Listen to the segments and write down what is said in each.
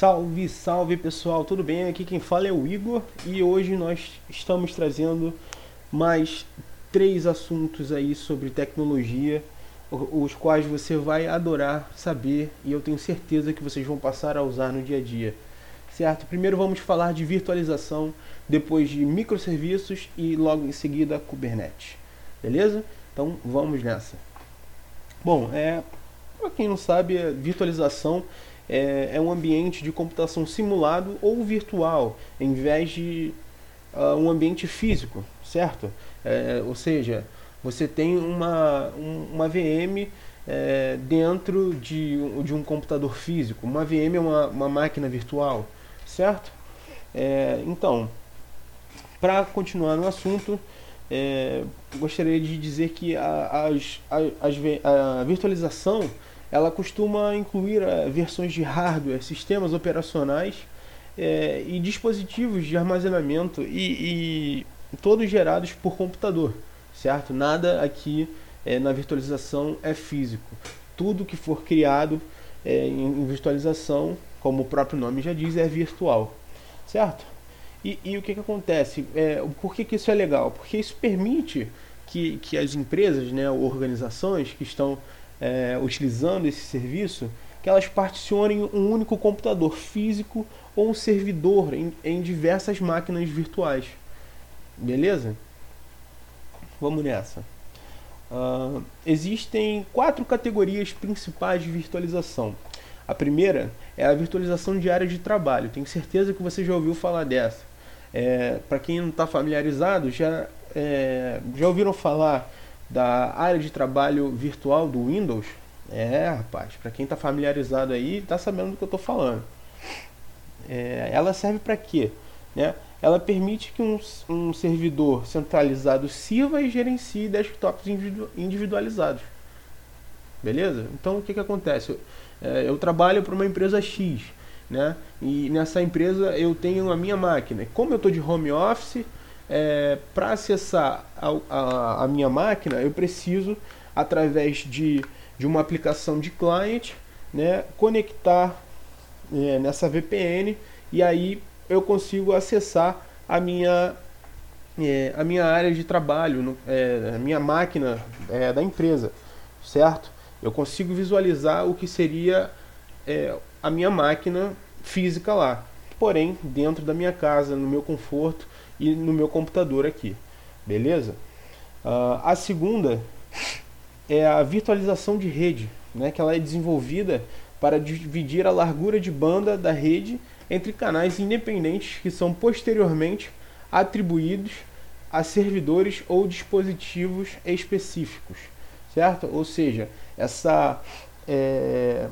Salve, salve pessoal, tudo bem? Aqui quem fala é o Igor e hoje nós estamos trazendo mais três assuntos aí sobre tecnologia, os quais você vai adorar saber e eu tenho certeza que vocês vão passar a usar no dia a dia. Certo? Primeiro vamos falar de virtualização, depois de microserviços e logo em seguida Kubernetes. Beleza? Então vamos nessa. Bom, é, para quem não sabe, a virtualização é, é, um ambiente de computação simulado ou virtual, em vez de uh, um ambiente físico, certo? É, ou seja, você tem uma, um, uma VM é, dentro de, de um computador físico. Uma VM é uma, uma máquina virtual, certo? É, então, para continuar no assunto, é, gostaria de dizer que a, as, a, a virtualização ela costuma incluir é, versões de hardware, sistemas operacionais é, e dispositivos de armazenamento e, e, todos gerados por computador, certo? Nada aqui é, na virtualização é físico. Tudo que for criado é, em virtualização, como o próprio nome já diz, é virtual, certo? E, e o que, que acontece? É, por que, que isso é legal? Porque isso permite que, que as empresas, né, organizações que estão é, utilizando esse serviço, que elas particionem um único computador físico ou um servidor em, em diversas máquinas virtuais. Beleza? Vamos nessa. Uh, existem quatro categorias principais de virtualização. A primeira é a virtualização de área de trabalho. Tenho certeza que você já ouviu falar dessa. É, Para quem não está familiarizado, já, é, já ouviram falar da área de trabalho virtual do Windows? É, rapaz, para quem está familiarizado aí, está sabendo do que eu estou falando. É, ela serve para quê? Né? Ela permite que um, um, servidor centralizado sirva e gerencie desktops individualizados. Beleza? Então o que, que acontece? Eu, é, eu trabalho para uma empresa X né? E nessa empresa eu tenho a minha máquina. Como eu estou de home office, é, para acessar a, a, a, minha máquina, eu preciso, através de, de uma aplicação de client, né, conectar é, nessa VPN e aí eu consigo acessar a minha, é, a minha área de trabalho, no, é, a minha máquina é, da empresa, certo? Eu consigo visualizar o que seria é, a minha máquina física lá, porém dentro da minha casa, no meu conforto e no meu computador aqui, beleza? Uh, a segunda é a virtualização de rede, né, que ela é desenvolvida para dividir a largura de banda da rede entre canais independentes que são posteriormente atribuídos a servidores ou dispositivos específicos, certo? Ou seja, essa é,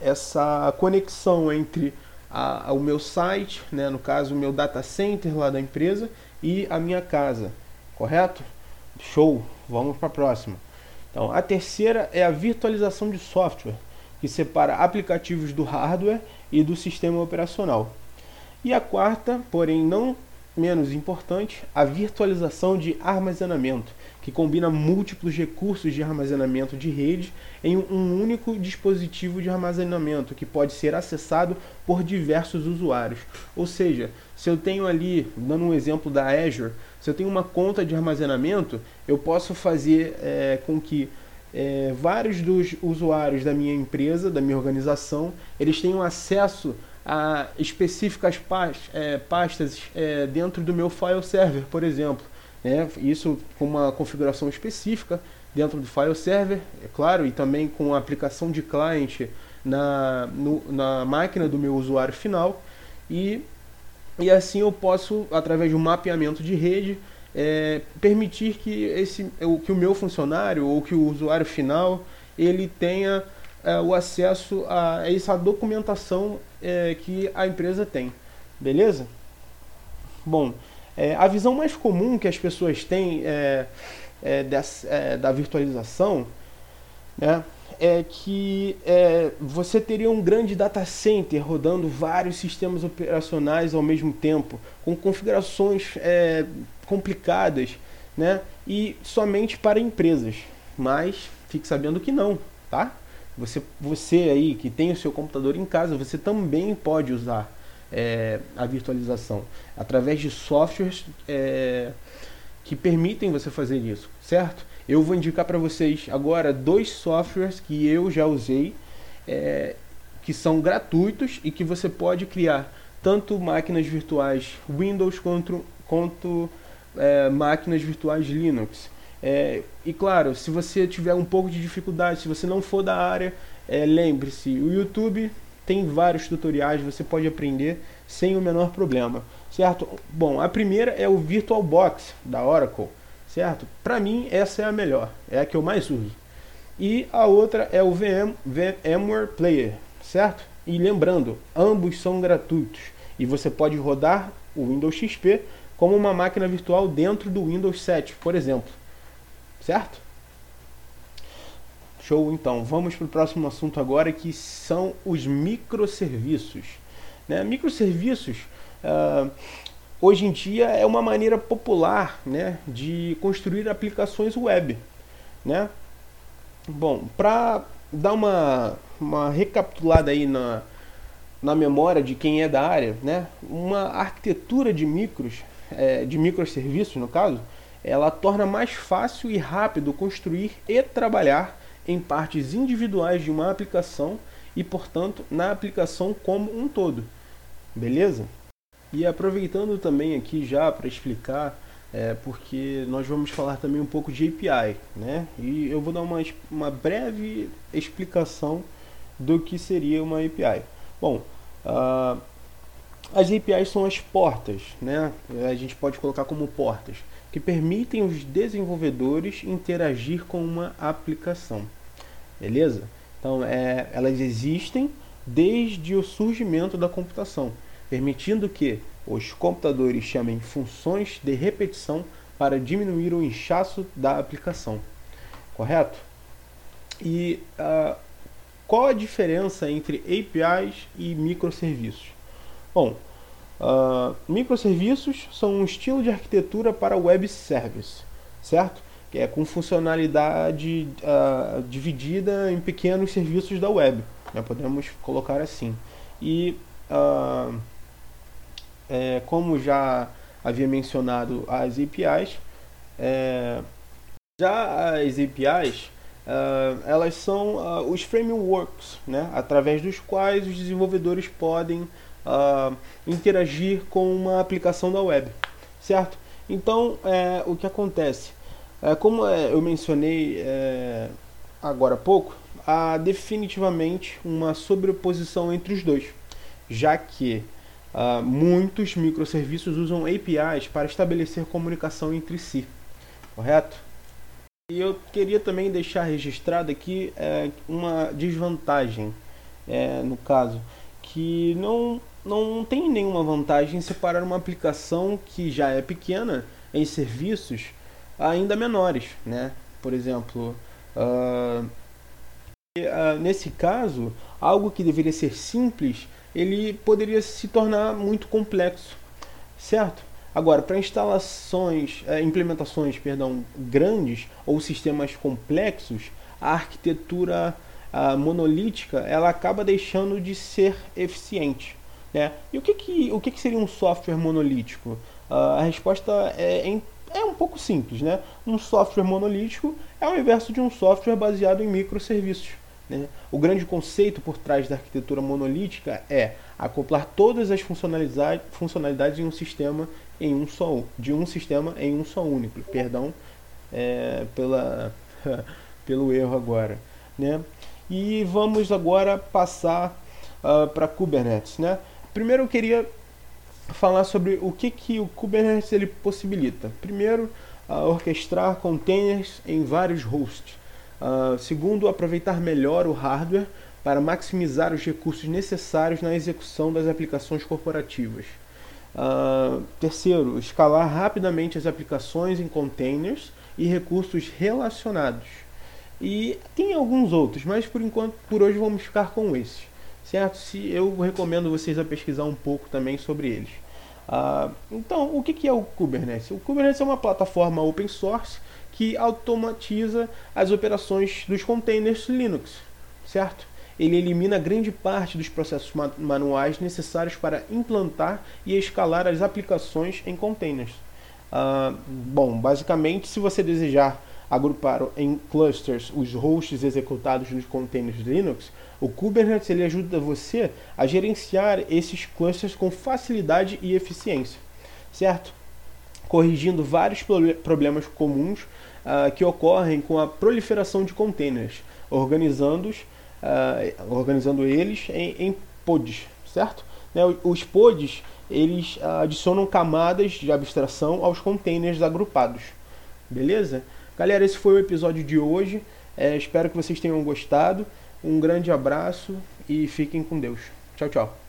essa conexão entre a, a, o meu site, né, no caso o meu data center lá da empresa, e a minha casa, correto? Show, vamos para a próxima. Então, a terceira é a virtualização de software, que separa aplicativos do hardware e do sistema operacional. E a quarta, porém não menos importante, a virtualização de armazenamento, que combina múltiplos recursos de armazenamento de rede em um único dispositivo de armazenamento que pode ser acessado por diversos usuários. Ou seja, se eu tenho ali, dando um exemplo da Azure, se eu tenho uma conta de armazenamento, eu posso fazer é, com que é, vários dos usuários da minha empresa, da minha organização, eles tenham acesso a específicas é, pastas é, dentro do meu file server, por exemplo. Né? Isso com uma configuração específica dentro do file server, é claro, e também com a aplicação de client na, no, na máquina do meu usuário final. E, e assim eu posso, através de um mapeamento de rede, é, permitir que, esse, que o meu funcionário ou que o usuário final ele tenha é, o acesso a essa documentação é, que a empresa tem. Beleza? Bom, é, a visão mais comum que as pessoas têm é, é, dessa, é, da virtualização né, é que é, você teria um grande data center rodando vários sistemas operacionais ao mesmo tempo, com configurações complicadas né, e somente para empresas. Mas fique sabendo que não, tá? Você, você aí que tem o seu computador em casa, você também pode usar é, a virtualização através de softwares é, que permitem você fazer isso, certo? Eu vou indicar para vocês agora dois softwares que eu já usei, é, que são gratuitos e que você pode criar tanto máquinas virtuais Windows quanto, quanto é, máquinas virtuais Linux. É, e claro, se você tiver um pouco de dificuldade, se você não for da área, é, lembre-se, o YouTube tem vários tutoriais, você pode aprender sem o menor problema, certo? Bom, a primeira é o VirtualBox da Oracle, certo? Para mim essa é a melhor, é a que eu mais uso. E a outra é o VM, VMware Player, certo? E lembrando, ambos são gratuitos e você pode rodar o Windows XP como uma máquina virtual dentro do Windows 7, por exemplo. Certo? Show, então. Vamos para o próximo assunto agora, que são os microserviços. Né? Microserviços, uh, hoje em dia, é uma maneira popular né, de construir aplicações web. Né? Bom, para dar uma, uma recapitulada aí na, na memória de quem é da área, né? uma arquitetura de micros, é, de microserviços no caso, ela torna mais fácil e rápido construir e trabalhar em partes individuais de uma aplicação e, portanto, na aplicação como um todo. Beleza? E aproveitando também aqui já para explicar, é, porque nós vamos falar também um pouco de API, né? E eu vou dar uma, uma breve explicação do que seria uma API. Bom, uh, as APIs são as portas, né? A gente pode colocar como portas que permitem os desenvolvedores interagir com uma aplicação. Beleza? Então, é, elas existem desde o surgimento da computação, permitindo que os computadores chamem funções de repetição para diminuir o inchaço da aplicação. Correto? E uh, qual a diferença entre APIs e microserviços? Bom, Uh, microserviços são um estilo de arquitetura para web service, certo? Que é com funcionalidade uh, dividida em pequenos serviços da web, né? podemos colocar assim. E uh, é, como já havia mencionado as APIs, é, já as APIs elas são os frameworks, né? através dos quais os desenvolvedores podem uh, interagir com uma aplicação da web, certo? Então, é, o que acontece? É, como é, eu mencionei é, agora há pouco, há definitivamente uma sobreposição entre os dois, já que uh, muitos microserviços usam APIs para estabelecer comunicação entre si, correto? E eu queria também deixar registrado aqui é, uma desvantagem, é, no caso, que não não tem nenhuma vantagem em separar uma aplicação que já é pequena em serviços ainda menores, né? Por exemplo, uh, nesse caso, algo que deveria ser simples, ele poderia se tornar muito complexo, certo? Agora, para instalações, uh, implementações, perdão, grandes ou sistemas complexos, a arquitetura ah, monolítica ela acaba deixando de ser eficiente. Né? E o que, que, o que, que seria um software monolítico? Uh, a resposta é, é, é, um pouco simples. Né? Um software monolítico é o inverso de um software baseado em microserviços. Né? O grande conceito por trás da arquitetura monolítica é acoplar todas as funcionalidades, em um sistema em um só de um sistema em um só único. Perdão é, pela, pelo erro agora. Né? E vamos agora passar uh, para Kubernetes. Né? Primeiro eu queria falar sobre o que, que o Kubernetes ele possibilita. Primeiro, uh, orquestrar containers em vários hosts. Uh, segundo, aproveitar melhor o hardware para maximizar os recursos necessários na execução das aplicações corporativas. Uh, terceiro, escalar rapidamente as aplicações em containers e recursos relacionados. E tem alguns outros, mas por enquanto, por hoje vamos ficar com esses certo? Se eu recomendo vocês a pesquisar um pouco também sobre eles. Ah, então, o que, é o Kubernetes? O Kubernetes é uma plataforma open source que automatiza as operações dos containers Linux, certo? Ele elimina grande parte dos processos manuais necessários para implantar e escalar as aplicações em containers. Uh, bom, basicamente, se você desejar agrupar em clusters os hosts executados nos containers Linux, o Kubernetes ele ajuda você a gerenciar esses clusters com facilidade e eficiência, certo? Corrigindo vários problemas comuns uh, que ocorrem com a proliferação de containers, organizando-os, uh, organizando eles em, em pods, certo? Né, os pods eles adicionam camadas de abstração aos containers agrupados, beleza? Galera, esse foi o episódio de hoje. É, espero que vocês tenham gostado. Um grande abraço e fiquem com Deus. Tchau, tchau.